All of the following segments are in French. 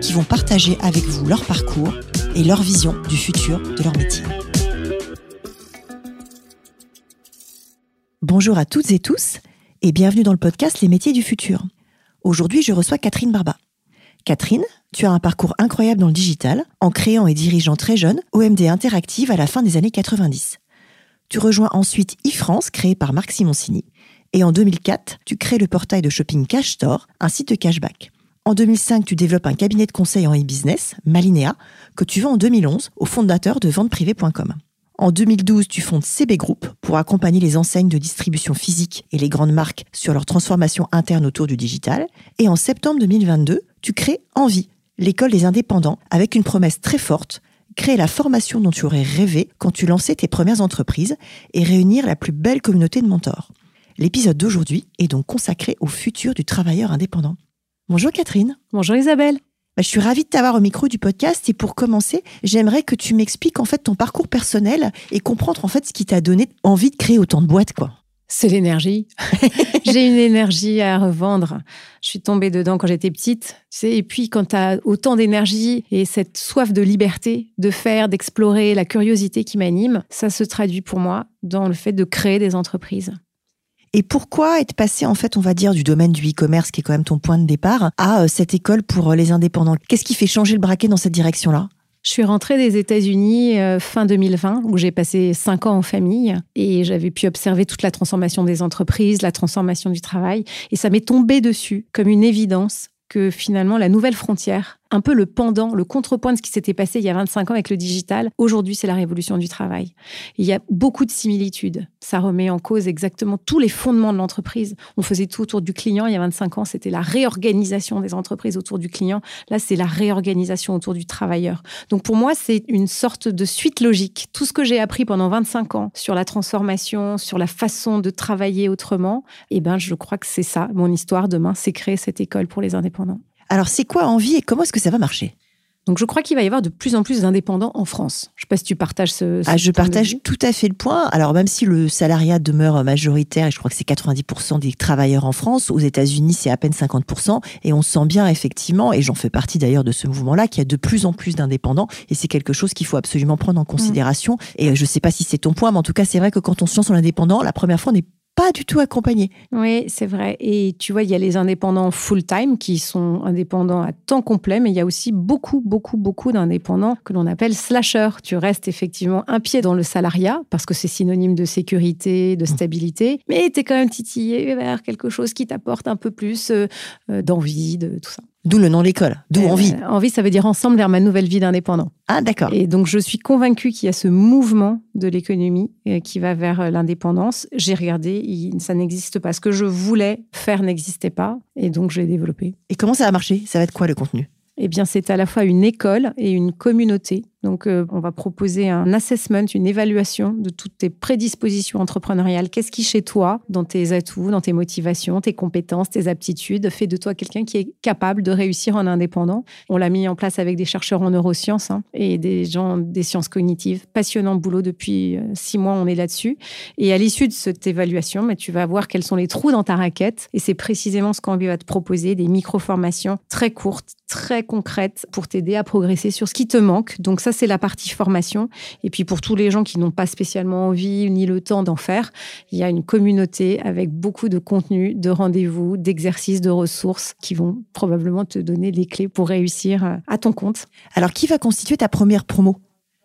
qui vont partager avec vous leur parcours et leur vision du futur de leur métier. Bonjour à toutes et tous et bienvenue dans le podcast Les métiers du futur. Aujourd'hui, je reçois Catherine Barba. Catherine, tu as un parcours incroyable dans le digital en créant et dirigeant très jeune OMD Interactive à la fin des années 90. Tu rejoins ensuite eFrance, créé par Marc Simoncini. Et en 2004, tu crées le portail de shopping Cash Store, un site de cashback. En 2005, tu développes un cabinet de conseil en e-business, Malinea, que tu vends en 2011 au fondateur de venteprivée.com. En 2012, tu fondes CB Group pour accompagner les enseignes de distribution physique et les grandes marques sur leur transformation interne autour du digital. Et en septembre 2022, tu crées Envie, l'école des indépendants, avec une promesse très forte créer la formation dont tu aurais rêvé quand tu lançais tes premières entreprises et réunir la plus belle communauté de mentors. L'épisode d'aujourd'hui est donc consacré au futur du travailleur indépendant. Bonjour Catherine. Bonjour Isabelle. Bah, je suis ravie de t'avoir au micro du podcast et pour commencer, j'aimerais que tu m'expliques en fait ton parcours personnel et comprendre en fait ce qui t'a donné envie de créer autant de boîtes quoi. C'est l'énergie. J'ai une énergie à revendre. Je suis tombée dedans quand j'étais petite. Tu sais, et puis, quand tu as autant d'énergie et cette soif de liberté, de faire, d'explorer, la curiosité qui m'anime, ça se traduit pour moi dans le fait de créer des entreprises. Et pourquoi être passé, en fait, on va dire, du domaine du e-commerce, qui est quand même ton point de départ, à euh, cette école pour euh, les indépendants? Qu'est-ce qui fait changer le braquet dans cette direction-là? Je suis rentrée des États-Unis euh, fin 2020, où j'ai passé cinq ans en famille et j'avais pu observer toute la transformation des entreprises, la transformation du travail. Et ça m'est tombé dessus comme une évidence que finalement la nouvelle frontière, un peu le pendant, le contrepoint de ce qui s'était passé il y a 25 ans avec le digital, aujourd'hui c'est la révolution du travail. Il y a beaucoup de similitudes. Ça remet en cause exactement tous les fondements de l'entreprise. On faisait tout autour du client il y a 25 ans, c'était la réorganisation des entreprises autour du client. Là, c'est la réorganisation autour du travailleur. Donc pour moi, c'est une sorte de suite logique. Tout ce que j'ai appris pendant 25 ans sur la transformation, sur la façon de travailler autrement, eh ben je crois que c'est ça mon histoire demain, c'est créer cette école pour les indépendants. Alors, c'est quoi Envie et comment est-ce que ça va marcher? Donc je crois qu'il va y avoir de plus en plus d'indépendants en France. Je ne sais pas si tu partages ce... ah, je partage tout à fait le point. Alors même si le salariat demeure majoritaire, et je crois que c'est 90% des travailleurs en France, aux États-Unis c'est à peine 50%, et on sent bien effectivement, et j'en fais partie d'ailleurs de ce mouvement-là, qu'il y a de plus en plus d'indépendants, et c'est quelque chose qu'il faut absolument prendre en considération. Mm. Et je ne sais pas si c'est ton point, mais en tout cas c'est vrai que quand on se lance sur l'indépendant, la première fois on n'est pas du tout accompagné. Oui, c'est vrai. Et tu vois, il y a les indépendants full-time qui sont indépendants à temps complet, mais il y a aussi beaucoup, beaucoup, beaucoup d'indépendants que l'on appelle slashers. Tu restes effectivement un pied dans le salariat parce que c'est synonyme de sécurité, de mmh. stabilité, mais tu es quand même titillé vers quelque chose qui t'apporte un peu plus euh, euh, d'envie, de tout ça. D'où le nom de l'école, d'où euh, envie. envie, ça veut dire ensemble vers ma nouvelle vie d'indépendant. Ah, d'accord. Et donc, je suis convaincue qu'il y a ce mouvement de l'économie euh, qui va vers euh, l'indépendance. J'ai regardé, ça n'existe pas. Ce que je voulais faire n'existait pas. Et donc, je l'ai développé. Et comment ça va marcher Ça va être quoi le contenu? Eh bien, c'est à la fois une école et une communauté. Donc, euh, on va proposer un assessment, une évaluation de toutes tes prédispositions entrepreneuriales. Qu'est-ce qui, chez toi, dans tes atouts, dans tes motivations, tes compétences, tes aptitudes, fait de toi quelqu'un qui est capable de réussir en indépendant? On l'a mis en place avec des chercheurs en neurosciences hein, et des gens des sciences cognitives. Passionnant boulot depuis euh, six mois, on est là-dessus. Et à l'issue de cette évaluation, mais bah, tu vas voir quels sont les trous dans ta raquette. Et c'est précisément ce qu'on va te proposer, des micro-formations très courtes, très concrètes pour t'aider à progresser sur ce qui te manque. Donc c'est la partie formation. Et puis pour tous les gens qui n'ont pas spécialement envie ni le temps d'en faire, il y a une communauté avec beaucoup de contenu, de rendez-vous, d'exercices, de ressources qui vont probablement te donner les clés pour réussir à ton compte. Alors, qui va constituer ta première promo?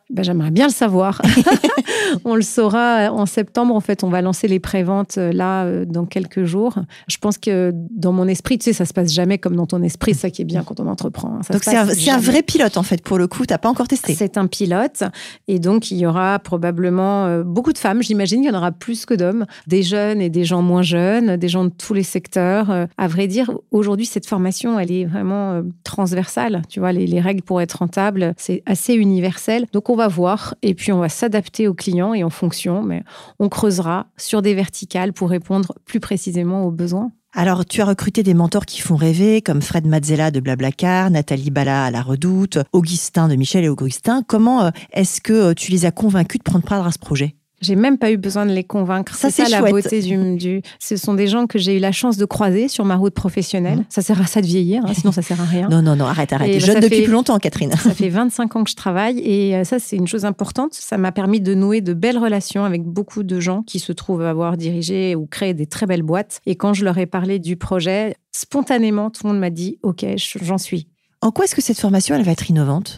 Ben, J'aimerais bien le savoir. on le saura en septembre. En fait, on va lancer les préventes euh, là euh, dans quelques jours. Je pense que dans mon esprit, tu sais, ça se passe jamais comme dans ton esprit. Ça qui est bien quand on entreprend. Hein. donc c'est un, vrai pilote en fait pour le coup. T'as pas encore testé. C'est un pilote et donc il y aura probablement euh, beaucoup de femmes. J'imagine qu'il y en aura plus que d'hommes, des jeunes et des gens moins jeunes, des gens de tous les secteurs. À vrai dire, aujourd'hui cette formation, elle est vraiment transversale. Tu vois, les, les règles pour être rentable, c'est assez universel. Donc on va voir et puis on va s'adapter aux clients et en fonction, mais on creusera sur des verticales pour répondre plus précisément aux besoins. Alors, tu as recruté des mentors qui font rêver, comme Fred Mazzella de Blablacar, Nathalie Bala à La Redoute, Augustin de Michel et Augustin. Comment euh, est-ce que euh, tu les as convaincus de prendre part à ce projet? J'ai même pas eu besoin de les convaincre. Ça, c'est la beauté du, du, Ce sont des gens que j'ai eu la chance de croiser sur ma route professionnelle. Mmh. Ça sert à ça de vieillir, hein, sinon ça sert à rien. Non, non, non, arrête, arrête. Jeune depuis plus longtemps, Catherine. Ça fait 25 ans que je travaille et euh, ça, c'est une chose importante. Ça m'a permis de nouer de belles relations avec beaucoup de gens qui se trouvent avoir dirigé ou créé des très belles boîtes. Et quand je leur ai parlé du projet, spontanément, tout le monde m'a dit OK, j'en suis. En quoi est-ce que cette formation, elle va être innovante?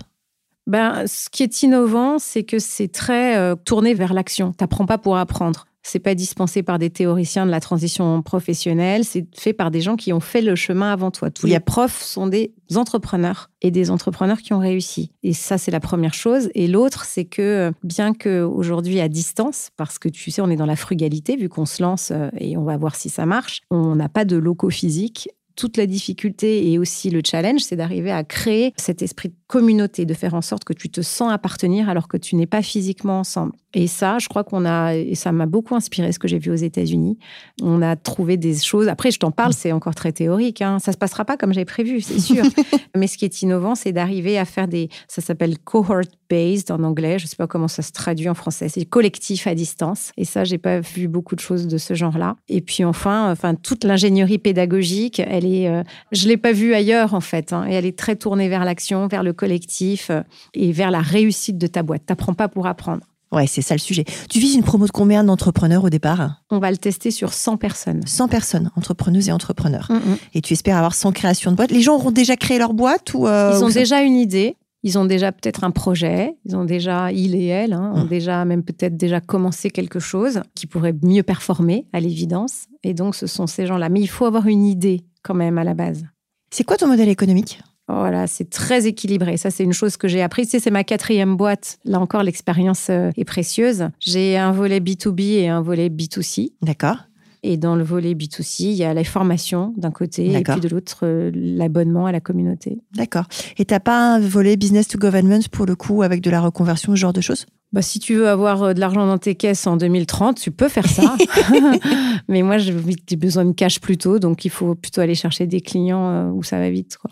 Ben, ce qui est innovant, c'est que c'est très euh, tourné vers l'action. Tu n'apprends pas pour apprendre. C'est pas dispensé par des théoriciens de la transition professionnelle, c'est fait par des gens qui ont fait le chemin avant toi. Tous les profs sont des entrepreneurs et des entrepreneurs qui ont réussi. Et ça, c'est la première chose. Et l'autre, c'est que bien qu'aujourd'hui à distance, parce que tu sais, on est dans la frugalité, vu qu'on se lance euh, et on va voir si ça marche, on n'a pas de locaux physiques toute la difficulté et aussi le challenge, c'est d'arriver à créer cet esprit de communauté, de faire en sorte que tu te sens appartenir alors que tu n'es pas physiquement ensemble. Et ça, je crois qu'on a, et ça m'a beaucoup inspiré ce que j'ai vu aux États-Unis. On a trouvé des choses. Après, je t'en parle, c'est encore très théorique. Hein. Ça se passera pas comme j'ai prévu, c'est sûr. Mais ce qui est innovant, c'est d'arriver à faire des. Ça s'appelle cohort based en anglais. Je sais pas comment ça se traduit en français. C'est collectif à distance. Et ça, j'ai pas vu beaucoup de choses de ce genre-là. Et puis enfin, enfin toute l'ingénierie pédagogique, elle est, euh, je l'ai pas vue ailleurs en fait, hein, et elle est très tournée vers l'action, vers le collectif euh, et vers la réussite de ta boîte. T'apprends pas pour apprendre. Ouais, c'est ça le sujet. Tu vises une promo de combien d'entrepreneurs au départ? On va le tester sur 100 personnes. 100 personnes, entrepreneuses et entrepreneurs. Mm, mm. Et tu espères avoir 100 créations de boîtes. Les gens auront déjà créé leur boîte ou euh, Ils ont déjà une idée. Ils ont déjà peut-être un projet, ils ont déjà, il et elle, hein, ont mm. déjà même peut-être déjà commencé quelque chose qui pourrait mieux performer, à l'évidence. Et donc, ce sont ces gens-là. Mais il faut avoir une idée quand même à la base. C'est quoi ton modèle économique? Voilà, c'est très équilibré. Ça, c'est une chose que j'ai appris. c'est ma quatrième boîte. Là encore, l'expérience euh, est précieuse. J'ai un volet B2B et un volet B2C. D'accord. Et dans le volet B2C, il y a la formation d'un côté et puis de l'autre, euh, l'abonnement à la communauté. D'accord. Et tu n'as pas un volet business to government pour le coup avec de la reconversion, ce genre de choses? Bah, si tu veux avoir euh, de l'argent dans tes caisses en 2030, tu peux faire ça. Mais moi, j'ai besoin de cash plus tôt, donc il faut plutôt aller chercher des clients où ça va vite. Quoi.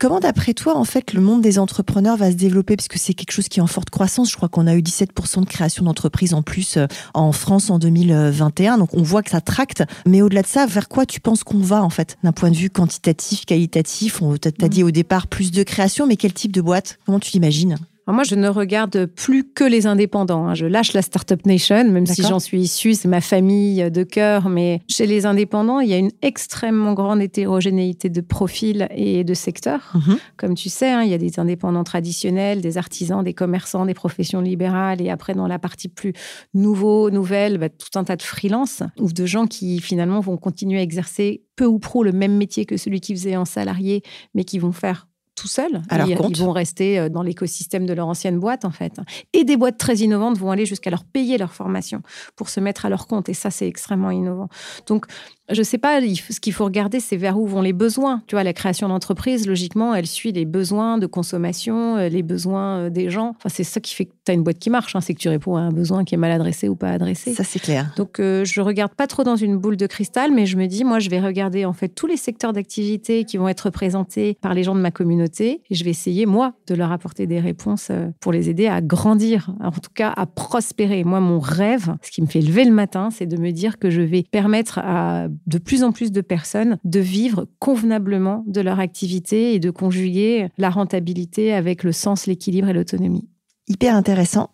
Comment, d'après toi, en fait, le monde des entrepreneurs va se développer? Parce que c'est quelque chose qui est en forte croissance. Je crois qu'on a eu 17% de création d'entreprises en plus euh, en France en 2021. Donc, on voit que ça tracte. Mais au-delà de ça, vers quoi tu penses qu'on va, en fait, d'un point de vue quantitatif, qualitatif? On t'a dit au départ plus de création, mais quel type de boîte? Comment tu l'imagines? Moi, je ne regarde plus que les indépendants. Hein. Je lâche la Startup Nation, même si j'en suis issue, c'est ma famille de cœur. Mais chez les indépendants, il y a une extrêmement grande hétérogénéité de profils et de secteurs. Mhm. Comme tu sais, hein, il y a des indépendants traditionnels, des artisans, des commerçants, des professions libérales. Et après, dans la partie plus nouveau, nouvelle, bah, tout un tas de freelance ou de gens qui finalement vont continuer à exercer peu ou pro le même métier que celui qu'ils faisaient en salarié, mais qui vont faire tout seuls. ils, vont rester euh, dans l'écosystème de leur ancienne boîte, en fait. Et des boîtes très innovantes vont aller jusqu'à leur payer leur formation pour se mettre à leur compte. Et ça, c'est extrêmement innovant. Donc, je sais pas, ce qu'il faut regarder, c'est vers où vont les besoins. Tu vois, la création d'entreprise, logiquement, elle suit les besoins de consommation, euh, les besoins euh, des gens. Enfin, c'est ça qui fait que tu as une boîte qui marche, hein, c'est que tu réponds à un besoin qui est mal adressé ou pas adressé. Ça, c'est clair. Donc, euh, je regarde pas trop dans une boule de cristal, mais je me dis, moi, je vais regarder en fait tous les secteurs d'activité qui vont être représentés par les gens de ma communauté et je vais essayer, moi, de leur apporter des réponses pour les aider à grandir, en tout cas à prospérer. Moi, mon rêve, ce qui me fait lever le matin, c'est de me dire que je vais permettre à de plus en plus de personnes de vivre convenablement de leur activité et de conjuguer la rentabilité avec le sens, l'équilibre et l'autonomie. Hyper intéressant.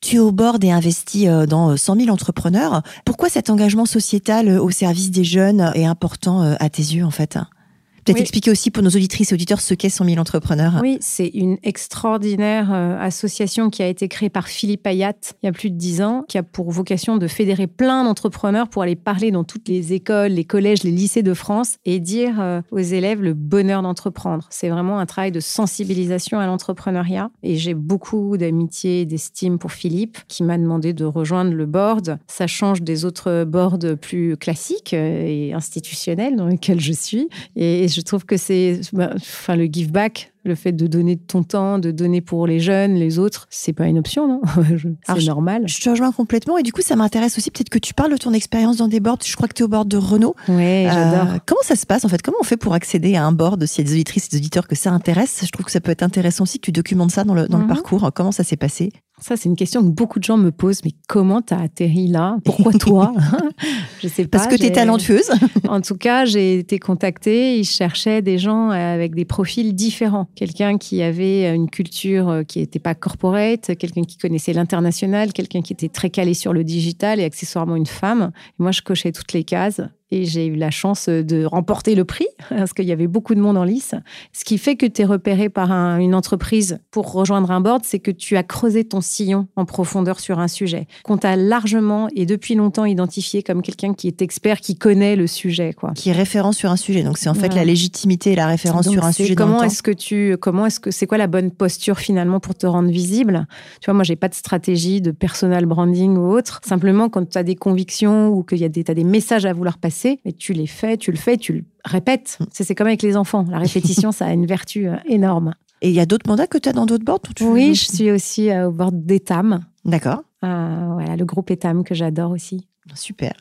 Tu es au bord et investis euh, dans 100 euh, 000 entrepreneurs. Pourquoi cet engagement sociétal euh, au service des jeunes est important à tes yeux, en fait? Peut-être expliquer aussi pour nos auditrices et auditeurs ce qu'est 100 000 entrepreneurs. Oui, c'est une extraordinaire euh, association qui a été créée par Philippe Ayat il y a plus de dix ans, qui a pour vocation de fédérer plein d'entrepreneurs pour aller parler dans toutes les écoles, les collèges, les lycées de France et dire euh, aux élèves le bonheur d'entreprendre. C'est vraiment un travail de sensibilisation à l'entrepreneuriat. Et j'ai beaucoup d'amitié et d'estime pour Philippe, qui m'a demandé de rejoindre le board. Ça change des autres boards plus classiques euh, et institutionnels dans lesquels je suis. Et je trouve que c'est bah, enfin, le give back le fait de donner de ton temps, de donner pour les jeunes, les autres, c'est pas une option, non? C'est normal. Je te rejoins complètement. Et du coup, ça m'intéresse aussi peut-être que tu parles de ton expérience dans des boards. Je crois que tu es au board de Renault. Oui, j'adore. Euh, comment ça se passe en fait? Comment on fait pour accéder à un board S'il y a des auditrices et des auditeurs que ça intéresse, je trouve que ça peut être intéressant aussi que tu documentes ça dans le, dans le mhm. parcours. Comment ça s'est passé? Ça, c'est une question que beaucoup de gens me posent. Mais comment tu as atterri là? Pourquoi toi? Je sais pas. Parce que tu es talentueuse. en tout cas, j'ai été contactée. Ils cherchaient des gens avec des profils différents. Quelqu'un qui avait une culture euh, qui n'était pas corporate, quelqu'un qui connaissait l'international, quelqu'un qui était très calé sur le digital et accessoirement une femme. Et moi, je cochais toutes les cases et j'ai eu la chance de remporter le prix parce qu'il y avait beaucoup de monde en lice. Ce qui fait que tu es repéré par une entreprise pour rejoindre un board, c'est que tu as creusé ton sillon en profondeur sur un sujet qu'on t'a largement et depuis longtemps identifié comme quelqu'un qui est expert, qui connaît le sujet, quoi. Qui est référent sur un sujet. Donc c'est en fait la légitimité et la référence sur un sujet. Comment est-ce que tu, comment est-ce que c'est quoi la bonne posture finalement pour te rendre visible? Tu vois, moi j'ai pas de stratégie de personal branding ou autre. Simplement quand tu as des convictions ou qu'il y a des, as des messages à vouloir passer mais tu les fais, tu le fais, tu le répètes. C'est comme avec les enfants. La répétition, ça a une vertu euh, énorme. Et il y a d'autres mandats que tu as dans d'autres boards Oui, je suis aussi euh, au board d'ETAM. D'accord. Euh, voilà, le groupe ETAM que j'adore aussi. Super.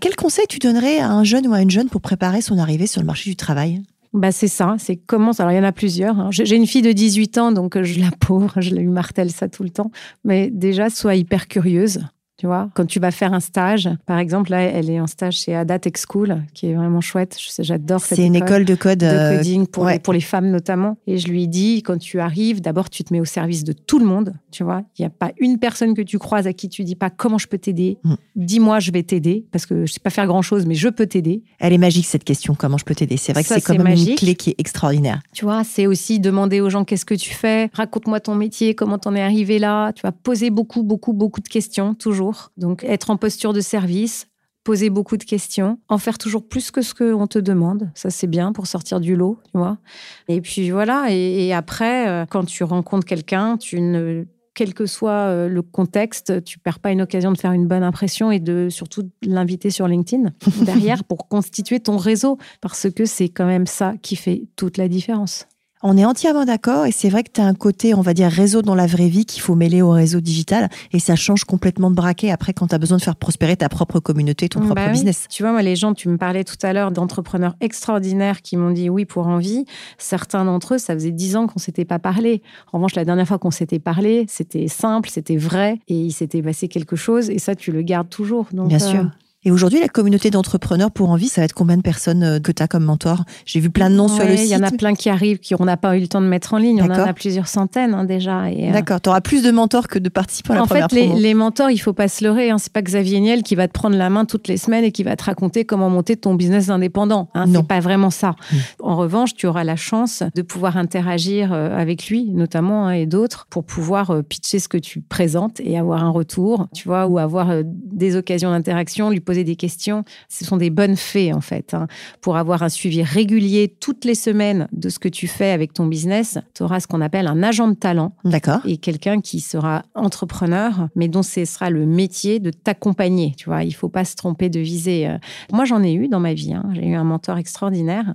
quel conseil tu donnerais à un jeune ou à une jeune pour préparer son arrivée sur le marché du travail? Bah c'est ça, c'est comment. Alors il y en a plusieurs. Hein. J'ai une fille de 18 ans, donc je la pauvre, je lui martèle ça tout le temps. Mais déjà, sois hyper curieuse. Tu vois, quand tu vas faire un stage, par exemple, là, elle est en stage chez Ada Tech School, qui est vraiment chouette. J'adore cette C'est une école de code. De euh, coding pour, les, pour les femmes notamment. Et je lui dis, quand tu arrives, d'abord, tu te mets au service de tout le monde. Tu vois, il n'y a pas une personne que tu croises à qui tu dis pas comment je peux t'aider. Mm. Dis-moi, je vais t'aider, parce que je sais pas faire grand chose, mais je peux t'aider. Elle est magique, cette question, comment je peux t'aider? C'est vrai que c'est comme une clé qui est extraordinaire. Tu vois, c'est aussi demander aux gens qu'est-ce que tu fais, raconte-moi ton métier, comment t'en es arrivé là? Tu vas poser beaucoup, beaucoup, beaucoup de questions, toujours. Donc, être en posture de service, poser beaucoup de questions, en faire toujours plus que ce qu'on te demande. Ça, c'est bien pour sortir du lot, tu vois. Et puis voilà. Et, après, euh, quand tu rencontres quelqu'un, tu ne quel que soit euh, le contexte, tu perds pas une occasion de faire une bonne impression et de surtout l'inviter sur LinkedIn derrière pour constituer ton réseau parce que c'est quand même ça qui fait toute la différence. On est entièrement d'accord et c'est vrai que tu as un côté, on va dire, réseau dans la vraie vie qu'il faut mêler au réseau digital et ça change complètement de braquet après quand tu as besoin de faire prospérer ta propre communauté, ton bah propre business. Tu vois, moi, les gens, tu me parlais tout à l'heure d'entrepreneurs extraordinaires qui m'ont dit oui pour envie. Certains d'entre eux, ça faisait dix ans qu'on s'était pas parlé. En revanche, la dernière fois qu'on s'était parlé, c'était simple, c'était vrai et il s'était passé quelque chose et ça, tu le gardes toujours. Donc, Bien sûr. Et aujourd'hui, la communauté d'entrepreneurs pour envie, ça va être combien de personnes euh, que tu as comme mentor? J'ai vu plein de noms sur le site. Il y en a plein qui arrivent, qui on n'a pas eu le temps de mettre en ligne. On en a plusieurs centaines hein, déjà. Euh, D'accord. Tu auras plus de mentors que de participants à la en première fait, les, mentors, il faut pas se leurrer. Hein. C'est pas Xavier Niel qui va te prendre la main toutes les semaines et qui va te raconter comment monter ton business indépendant. Hein. C'est pas vraiment ça. Mm. En revanche, tu auras la chance de pouvoir interagir euh, avec lui, notamment hein, et d'autres, pour pouvoir pitcher ce que tu présentes et avoir un retour, tu vois, ou avoir des occasions d'interaction, lui poser des questions ce sont des bonnes fées, en fait. Hein. Pour avoir un suivi régulier toutes les semaines de ce que tu fais avec ton business, tu auras ce qu'on appelle un agent de talent. D'accord. Et quelqu'un qui sera entrepreneur, mais dont ce sera le métier de t'accompagner. Tu vois, il faut pas se tromper de viser. Euh. Moi, j'en ai eu dans ma vie. Hein. J'ai eu un mentor extraordinaire.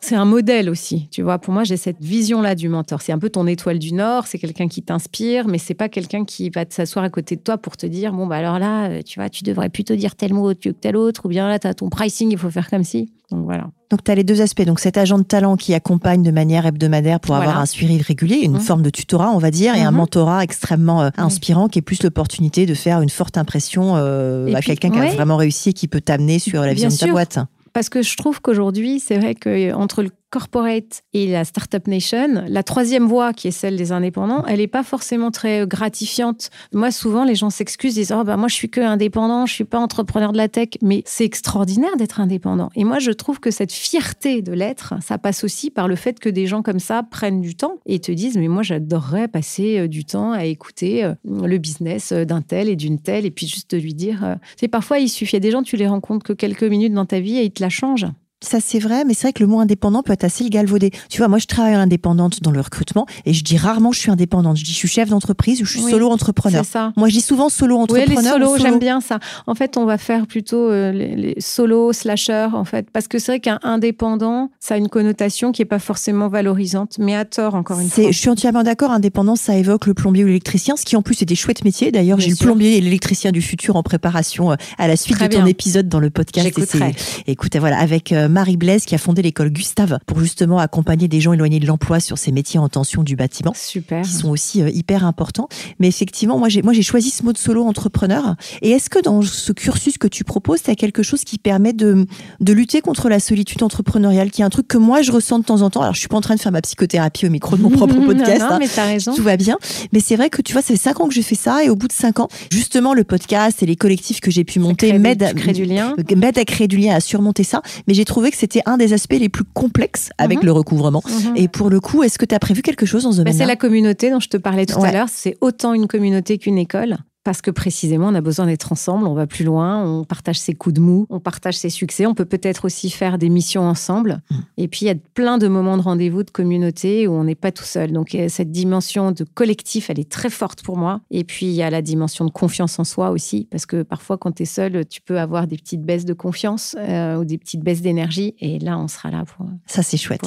C'est un modèle aussi. Tu vois, pour moi, j'ai cette vision-là du mentor. C'est un peu ton étoile du Nord. C'est quelqu'un qui t'inspire, mais c'est pas quelqu'un qui va s'asseoir à côté de toi pour te dire bon, bah alors là, euh, tu vois, tu devrais plutôt dire tel mot que tel autre, ou bien là, tu as ton pricing, il faut faire comme si. Donc voilà. Donc tu as les deux aspects. Donc cet agent de talent qui accompagne de manière hebdomadaire pour avoir un suivi régulier, une mmh. forme de tutorat, on va dire, et un mmh. mentorat extrêmement euh, mmh. inspirant qui est plus l'opportunité de faire une forte impression euh, à quelqu'un qui a vraiment réussi et qui peut t'amener sur la vision de ta boîte. Parce que je trouve qu'aujourd'hui, c'est vrai que entre le corporate et la startup nation, la troisième voie qui est celle des indépendants, elle n'est pas forcément très gratifiante. Moi, souvent, les gens s'excusent, disent oh, bah, moi, je suis que indépendant, je suis pas entrepreneur de la tech, mais c'est extraordinaire d'être indépendant. Et moi, je trouve que cette fierté de l'être, ça passe aussi par le fait que des gens comme ça prennent du temps et te disent mais moi, j'adorerais passer euh, du temps à écouter euh, le business euh, d'un tel et d'une telle, et puis juste de lui dire. C'est parfois, il suffit des gens, tu les rencontres que quelques minutes dans ta vie et ils te la changent. Ça, c'est vrai, mais c'est vrai que le mot indépendant peut être assez galvaudé. Tu vois, moi, je travaille indépendante dans le recrutement et je dis rarement je suis indépendante. Je dis je suis chef d'entreprise ou je suis solo entrepreneur. Ça. Moi, je dis souvent solo entrepreneur. Oui, les solo, j'aime bien ça. En fait, on va faire plutôt euh, les, solo slashers, en fait, parce que c'est vrai qu'un indépendant, ça a une connotation qui est pas forcément valorisante, mais à tort, encore une fois. Je suis entièrement d'accord. Indépendant, ça évoque le plombier ou l'électricien, ce qui en plus est des chouettes métiers. D'ailleurs, j'ai le plombier et l'électricien du futur en préparation euh, à la suite de ton épisode dans le podcast. J'écouterai. Écoute, voilà, avec euh, Marie Blaise qui a fondé l'école Gustave pour justement accompagner des gens éloignés de l'emploi sur ces métiers en tension du bâtiment. Super. Qui sont aussi euh, hyper importants. Mais effectivement, moi j'ai, moi j'ai choisi ce mot de solo entrepreneur. Et est-ce que dans ce cursus que tu proposes, tu as quelque chose qui permet de, de lutter contre la solitude entrepreneuriale, qui est un truc que moi je ressens de temps en temps? Alors je suis pas en train de faire ma psychothérapie au micro de mon propre podcast. non, non, mais t'as raison. Tout va bien. Mais c'est vrai que tu vois, ça fait cinq ans que je fais ça et au bout de cinq ans, justement, le podcast et les collectifs que j'ai pu monter m'aident, à créer du lien, à surmonter ça. Mais j'ai trouvé que c'était un des aspects les plus complexes avec mhm. le recouvrement. Mhm. Et pour le coup, est-ce que tu as prévu quelque chose dans ce bah, domaine C'est la communauté dont je te parlais tout à l'heure. C'est autant une communauté qu'une école parce que précisément, on a besoin d'être ensemble, on va plus loin, on partage ses coups de mou, on partage ses succès, on peut peut-être aussi faire des missions ensemble. Mm. Et puis, il y a plein de moments de rendez-vous, de communauté où on n'est pas tout seul. Donc, cette dimension de collectif, elle est très forte pour moi. Et puis, il y a la dimension de confiance en soi aussi, parce que parfois, quand tu es seul, tu peux avoir des petites baisses de confiance euh, ou des petites baisses d'énergie. Et là, on sera là pour, Ça, c'est chouette.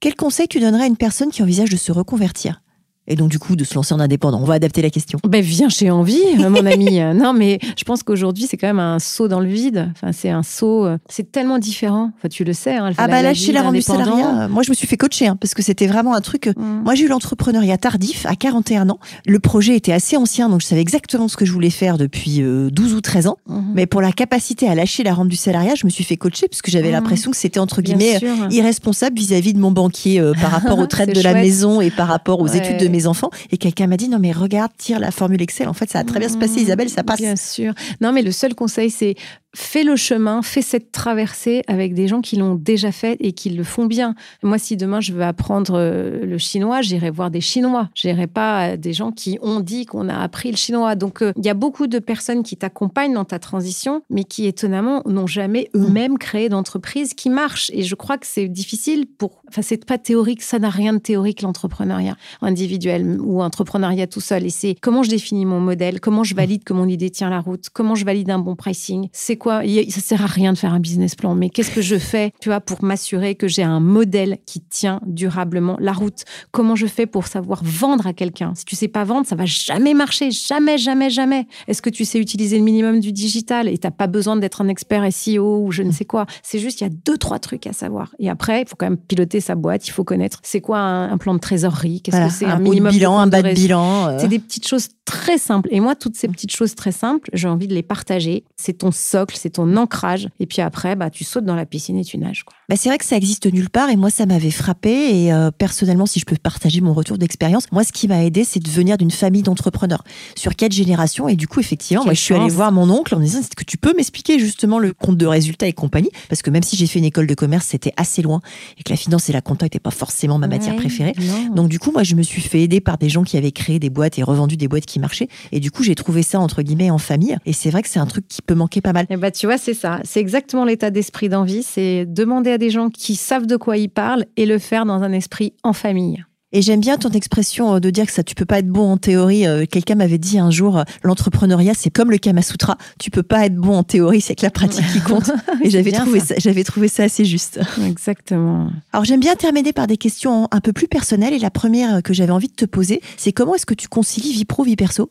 Quel conseil tu donnerais à une personne qui envisage de se reconvertir? Et donc du coup de se lancer en indépendant. On va adapter la question. Ben viens chez Envie, euh, mon ami. non, mais je pense qu'aujourd'hui c'est quand même un saut dans le vide. Enfin, c'est un saut, euh, c'est tellement différent. Enfin, tu le sais. Hein, ah bah lâcher la, rente du salariat. Moi, je me suis fait coacher hein, parce que c'était vraiment un truc. Mm. Moi, j'ai eu l'entrepreneuriat tardif à 41 ans. Le projet était assez ancien, donc je savais exactement ce que je voulais faire depuis 12 euh, ou 13 ans. Mm-hmm. Mais pour la capacité à lâcher la rente du salariat, je me suis fait coacher parce que j'avais mm. l'impression que c'était entre guillemets irresponsable vis-à-vis de mon banquier par rapport aux traites de la maison et par rapport aux études de mes enfants. Et quelqu'un m'a dit non mais regarde, tire la formule Excel. En fait, ça a très bien se passer, mmh, Isabelle, ça passe. Bien sûr. Non mais le seul conseil, c'est fais le chemin, fais cette traversée avec des gens qui l'ont déjà fait et qui le font bien. Moi, si demain je veux apprendre euh, le chinois, j'irai voir des Chinois. J'irai pas des gens qui ont dit qu'on a appris le chinois. Donc, euh, il y a beaucoup de personnes qui t'accompagnent dans ta transition, mais qui étonnamment n'ont jamais mmh. eux-mêmes créé d'entreprise qui marche. Et je crois que c'est difficile pour. Enfin, c'est pas théorique, ça n'a rien de théorique l'entrepreneuriat individuel ou entrepreneuriat tout seul. Et c'est comment je définis mon modèle, comment je valide que mon idée tient la route, comment je valide un bon pricing. C'est quoi Ça sert à rien de faire un business plan, mais qu'est-ce que je fais, tu vois, pour m'assurer que j'ai un modèle qui tient durablement la route? Comment je fais pour savoir vendre à quelqu'un? Si tu sais pas vendre, ça va jamais marcher, jamais, jamais, jamais. Est-ce que tu sais utiliser le minimum du digital et t'as pas besoin d'être un expert SEO ou je ne sais quoi? C'est juste, il y a deux, trois trucs à savoir. Et après, il faut quand même piloter sa boîte, il faut connaître c'est quoi un, plan de trésorerie, qu'est-ce que c'est un, minimum bilan, un bas de bilan. Euh. C'est des petites choses très simples. Et moi, toutes ces petites choses très simples, j'ai envie de les partager. C'est ton socle, c'est ton ancrage. Et puis après, bah, tu sautes dans la piscine et tu nages. Quoi. Bah, c'est vrai que ça existe nulle part et moi, ça m'avait frappé. Et euh, personnellement, si je peux partager mon retour d'expérience, moi, ce qui m'a aidé, c'est de venir d'une famille d'entrepreneurs sur quatre générations. Et du coup, effectivement, moi, je suis allée voir mon oncle en me disant est-ce que tu peux m'expliquer justement le compte de résultats et compagnie? Parce que même si j'ai fait une école de commerce, c'était assez loin et que la finance et la compta n'étaient pas forcément ma matière préférée. Donc, du coup, moi, je me suis fait aider par des gens qui avaient créé des boîtes et revendu des boîtes qui marchaient. Et du coup, j'ai trouvé ça entre guillemets en famille. Et c'est vrai que c'est un truc qui peut manquer pas mal. Bah, tu vois, c'est ça. C'est exactement l'état d'esprit d'envie. C'est demander à des gens qui savent de quoi ils parlent et le faire dans un esprit en famille. Et j'aime bien ton expression euh, de dire que ça, tu peux pas être bon en théorie. Euh, quelqu'un m'avait dit un jour, euh, l'entrepreneuriat, c'est comme le Kama Sutra. Tu peux pas être bon en théorie, c'est que la pratique qui compte. Et j'avais trouvé ça. j'avais trouvé ça assez juste. Exactement. Alors j'aime bien terminer par des questions un peu plus personnelles. Et la première que j'avais envie de te poser, c'est comment est-ce que tu concilies vie pro, vie perso?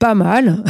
Pas mal.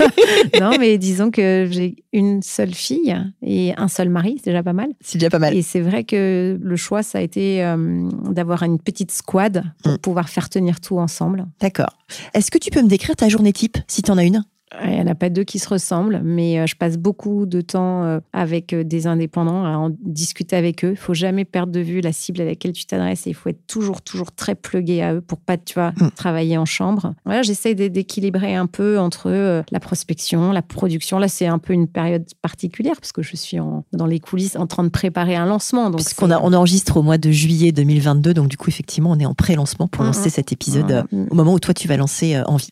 non, mais disons que j'ai une seule fille et un seul mari, c'est déjà pas mal. C'est déjà pas mal. Et c'est vrai que le choix, ça a été euh, d'avoir une petite squad pour mm. pouvoir faire tenir tout ensemble. D'accord. Est-ce que tu peux me décrire ta journée type, si tu en as une? Il n'y en a pas deux qui se ressemblent, mais euh, je passe beaucoup de temps euh, avec euh, des indépendants à en discuter avec eux. Il faut jamais perdre de vue la cible à laquelle tu t'adresses et il faut être toujours, toujours très plugué à eux pour pas, tu vois, Mm. travailler en chambre. Voilà, j'essaie d'é- d'équilibrer un peu entre la prospection, la production. Là, c'est un peu une période particulière parce que je suis en- dans les coulisses en train de préparer un lancement. Puisqu'on on enregistre au mois de juillet 2022, donc du coup, effectivement, on est en pré-lancement pour Mhm. lancer cet épisode au moment où toi, tu vas lancer Envie.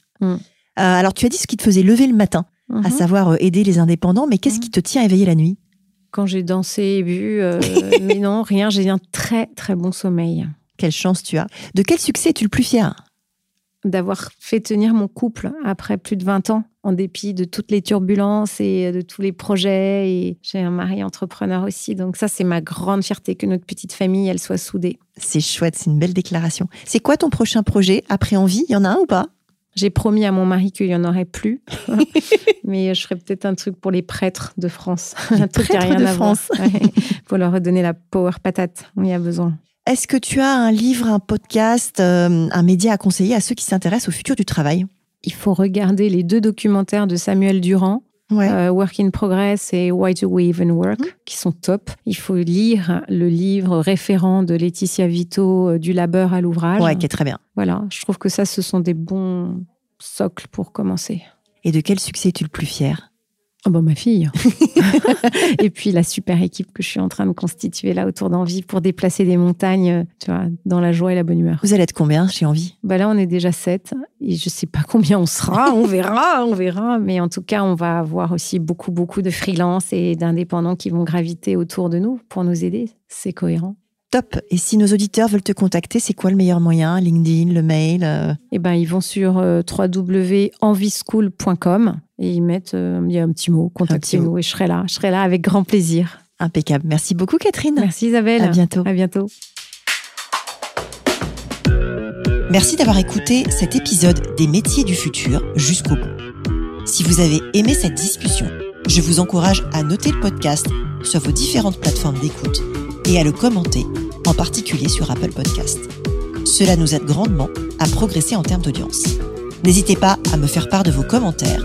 Euh, alors, tu as dit ce qui te faisait lever le matin, à Mhm. savoir euh, aider les indépendants, mais qu'est-ce Mhm. qui te tient éveillé la nuit? Quand j'ai dansé et bu, euh, mais non, rien. J'ai un très, très bon sommeil. Quelle chance tu as. De quel succès es-tu le plus fier? D'avoir fait tenir mon couple après plus de 20 ans, en dépit de toutes les turbulences et de tous les projets. Et j'ai un mari entrepreneur aussi. Donc ça, c'est ma grande fierté que notre petite famille, elle soit soudée. C'est chouette, c'est une belle déclaration. C'est quoi ton prochain projet? Après Envie Il y en a un ou pas? J'ai promis à mon mari qu'il n'y en aurait plus. Mais je ferais peut-être un truc pour les prêtres de France. Les un truc prêtres rien de à. France. Ouais. pour leur redonner la power patate. On y a besoin. Est-ce que tu as un livre, un podcast, euh, un média à conseiller à ceux qui s'intéressent au futur du travail? Il faut regarder les deux documentaires de Samuel Durand. Ouais. euh, Work in Progress et Why Do We Even Work, Mhm. qui sont top. Il faut lire le livre référent de Laetitia Vito, euh, Du labeur à l'ouvrage. ouais, qui est très bien. Voilà, je trouve que ça, ce sont des bons socles pour commencer. Et de quel succès es-tu le plus fier? Oh bah ma fille. et puis la super équipe que je suis en train de constituer là autour d'Envie pour déplacer des montagnes, tu vois, dans la joie et la bonne humeur. Vous allez être combien chez Envie? Bah là, on est déjà sept et je sais pas combien on sera. On verra, on verra. Mais en tout cas, on va avoir aussi beaucoup, beaucoup de freelance et d'indépendants qui vont graviter autour de nous pour nous aider. C'est cohérent. Top. Et si nos auditeurs veulent te contacter, c'est quoi le meilleur moyen? LinkedIn, le mail euh, Eh ben, ils vont sur euh, www.envischool.com et ils mettent, euh, il y a un petit mot, contactez-nous et je serai là. Je serai là avec grand plaisir. Impeccable. Merci beaucoup, Catherine. Merci Isabelle. À bientôt. À bientôt. Merci d'avoir écouté cet épisode des métiers du futur jusqu'au bout. Si vous avez aimé cette discussion, je vous encourage à noter le podcast sur vos différentes plateformes d'écoute et à le commenter, en particulier sur Apple Podcast. Cela nous aide grandement à progresser en termes d'audience. N'hésitez pas à me faire part de vos commentaires